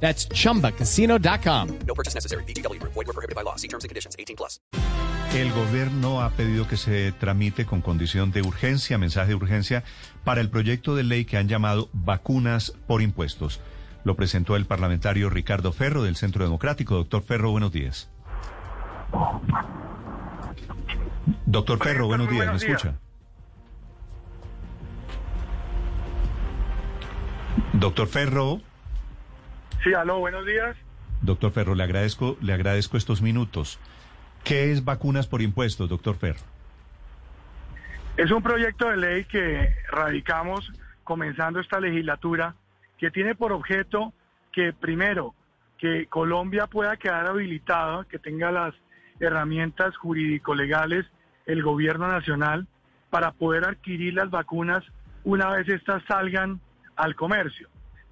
That's chumbacasino.com. No purchase necessary. BGW. Void were prohibited by law. See terms and conditions. 18 plus. El gobierno ha pedido que se tramite con condición de urgencia, mensaje de urgencia, para el proyecto de ley que han llamado vacunas por impuestos. Lo presentó el parlamentario Ricardo Ferro del Centro Democrático. Doctor Ferro, buenos días. Doctor Ferro, buenos días. ¿Me escucha? Doctor Ferro, Sí, aló, buenos días. doctor Ferro, le agradezco, le agradezco estos minutos. ¿Qué es vacunas por impuestos, doctor Ferro? Es un proyecto de ley que radicamos comenzando esta legislatura que tiene por objeto que primero que Colombia pueda quedar habilitada, que tenga las herramientas jurídico-legales el gobierno nacional para poder adquirir las vacunas una vez estas salgan al comercio.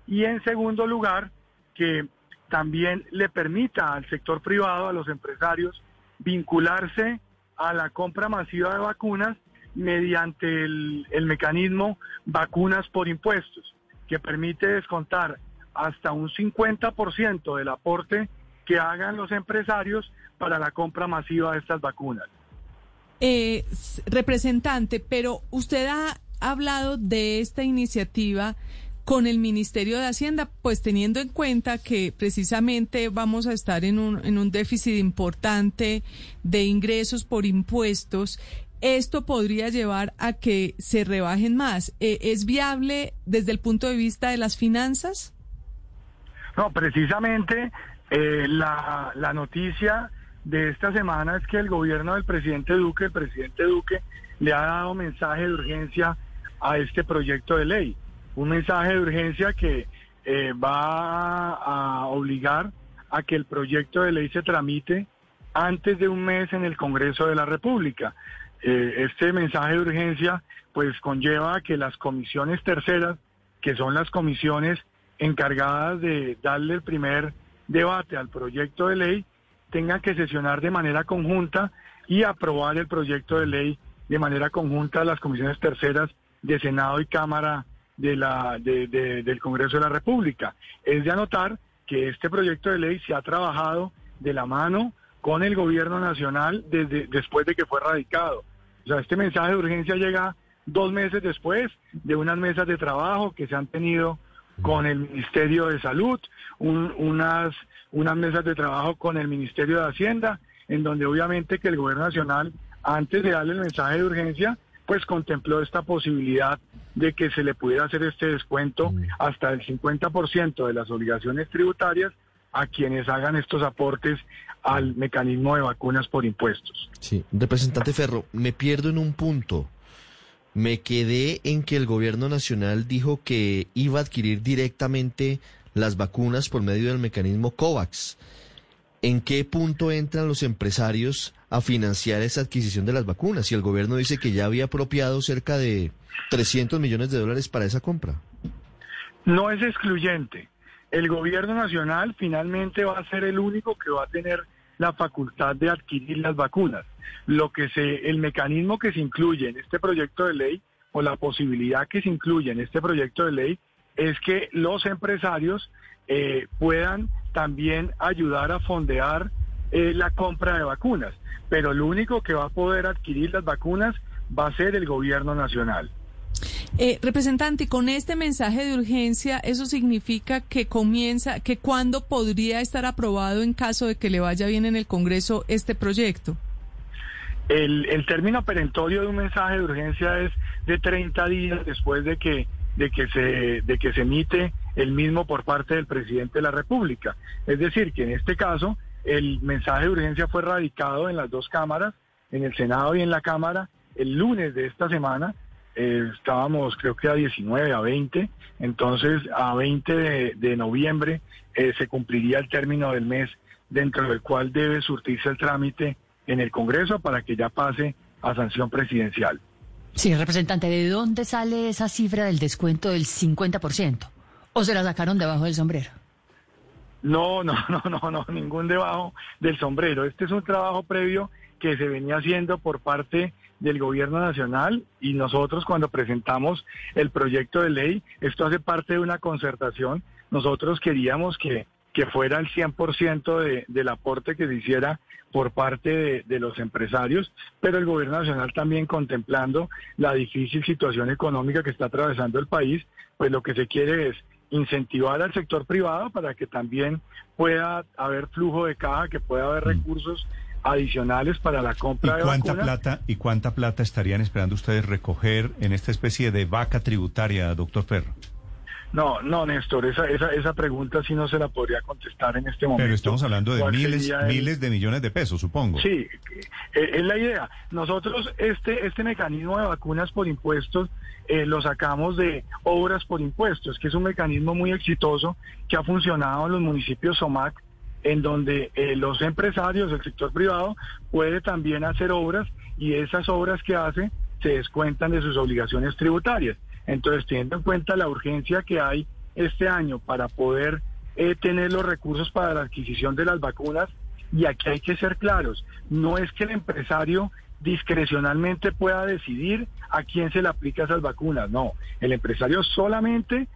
Y en segundo lugar, que también le permita al sector privado, a los empresarios, vincularse a la compra masiva de vacunas mediante el, el mecanismo vacunas por impuestos, que permite descontar hasta un 50% del aporte que hagan los empresarios para la compra masiva de estas vacunas. Eh, representante, pero usted ha hablado de esta iniciativa con el Ministerio de Hacienda, pues teniendo en cuenta que precisamente vamos a estar en un, en un déficit importante de ingresos por impuestos, esto podría llevar a que se rebajen más. Eh, ¿Es viable desde el punto de vista de las finanzas? No, precisamente eh, la, la noticia de esta semana es que el gobierno del presidente Duque, el presidente Duque, le ha dado mensaje de urgencia a este proyecto de ley. Un mensaje de urgencia que eh, va a obligar a que el proyecto de ley se tramite antes de un mes en el Congreso de la República. Eh, este mensaje de urgencia pues conlleva que las comisiones terceras, que son las comisiones encargadas de darle el primer debate al proyecto de ley, tengan que sesionar de manera conjunta y aprobar el proyecto de ley de manera conjunta las comisiones terceras de Senado y Cámara de la, de- de- del Congreso de la República. Es de anotar que este proyecto de ley se ha trabajado de la mano con el gobierno nacional desde después de que fue radicado. O sea, este mensaje de urgencia llega dos meses después de unas mesas de trabajo que se han tenido con el Ministerio de Salud, un- unas, unas mesas de trabajo con el Ministerio de Hacienda, en donde obviamente que el gobierno nacional, antes de darle el mensaje de urgencia, pues contempló esta posibilidad de que se le pudiera hacer este descuento hasta el 50% de las obligaciones tributarias a quienes hagan estos aportes al mecanismo de vacunas por impuestos. Sí, representante Ferro, me pierdo en un punto. Me quedé en que el gobierno nacional dijo que iba a adquirir directamente las vacunas por medio del mecanismo COVAX. ¿En qué punto entran los empresarios a financiar esa adquisición de las vacunas? Si el gobierno dice que ya había apropiado cerca de 300 millones de dólares para esa compra. No es excluyente. El gobierno nacional finalmente va a ser el único que va a tener la facultad de adquirir las vacunas. Lo que se, el mecanismo que se incluye en este proyecto de ley o la posibilidad que se incluye en este proyecto de ley es que los empresarios eh, puedan también ayudar a fondear eh, la compra de vacunas. Pero el único que va a poder adquirir las vacunas va a ser el gobierno nacional. Eh, representante, con este mensaje de urgencia, ¿eso significa que comienza, que cuándo podría estar aprobado en caso de que le vaya bien en el Congreso este proyecto? El, el término perentorio de un mensaje de urgencia es de 30 días después de que, de que se, de que se emite el mismo por parte del presidente de la República. Es decir, que en este caso el mensaje de urgencia fue radicado en las dos cámaras, en el Senado y en la Cámara, el lunes de esta semana. Eh, estábamos creo que a 19, a 20, entonces a 20 de, de noviembre eh, se cumpliría el término del mes dentro del cual debe surtirse el trámite en el Congreso para que ya pase a sanción presidencial. Sí, representante, ¿de dónde sale esa cifra del descuento del 50%? ¿O se la sacaron debajo del sombrero? No, no, no, no, no, ningún debajo del sombrero. Este es un trabajo previo que se venía haciendo por parte del gobierno nacional y nosotros cuando presentamos el proyecto de ley, esto hace parte de una concertación, nosotros queríamos que, que fuera el 100% de, del aporte que se hiciera por parte de, de, los empresarios, pero el gobierno nacional también contemplando la difícil situación económica que está atravesando el país, pues lo que se quiere es incentivar al sector privado para que también pueda haber flujo de caja, que pueda haber recursos adicionales para la compra ¿Y de cuánta vacunas. plata y cuánta plata estarían esperando ustedes recoger en esta especie de vaca tributaria, doctor Ferro? No, no, Néstor, esa, esa, esa pregunta sí no se la podría contestar en este momento. Pero estamos hablando de ¿Cuál miles, el- miles de millones de pesos, supongo. Sí, eh, es la idea. Nosotros este este mecanismo de vacunas por impuestos eh, lo sacamos de obras por impuestos, que es un mecanismo muy exitoso que ha funcionado en los municipios SOMAC, en donde eh, los empresarios, el sector privado, puede también hacer obras y esas obras que hace se descuentan de sus obligaciones tributarias. Entonces, teniendo en cuenta la urgencia que hay este año para poder eh, tener los recursos para la adquisición de las vacunas, y aquí hay que ser claros, no es que el empresario discrecionalmente pueda decidir a quién se le aplica esas vacunas, no, el empresario solamente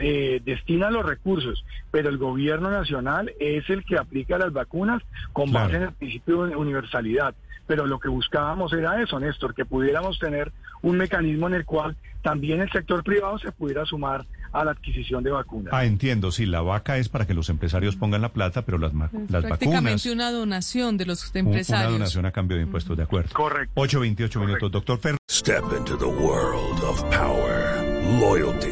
eh, destina los recursos, pero el gobierno nacional es el que aplica las vacunas con Claro. base en el principio de universalidad. Pero lo que buscábamos era eso, Néstor, que pudiéramos tener un mecanismo en el cual también el sector privado se pudiera sumar a la adquisición de vacunas. Ah, entiendo, sí, la vaca es para que los empresarios pongan la plata, pero las, ma- Es las prácticamente vacunas, una donación de los empresarios. una donación a cambio de impuestos, de acuerdo. Correcto. 8.28 minutos, doctor Ferro. Step into the world of power, loyalty,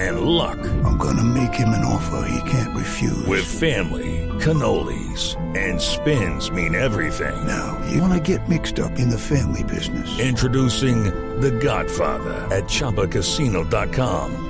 and luck. I'm gonna make him an offer he can't refuse. With family, cannolis, and spins mean everything. now, you wanna get mixed up in the family business. Introducing The Godfather at ChumbaCasino.com.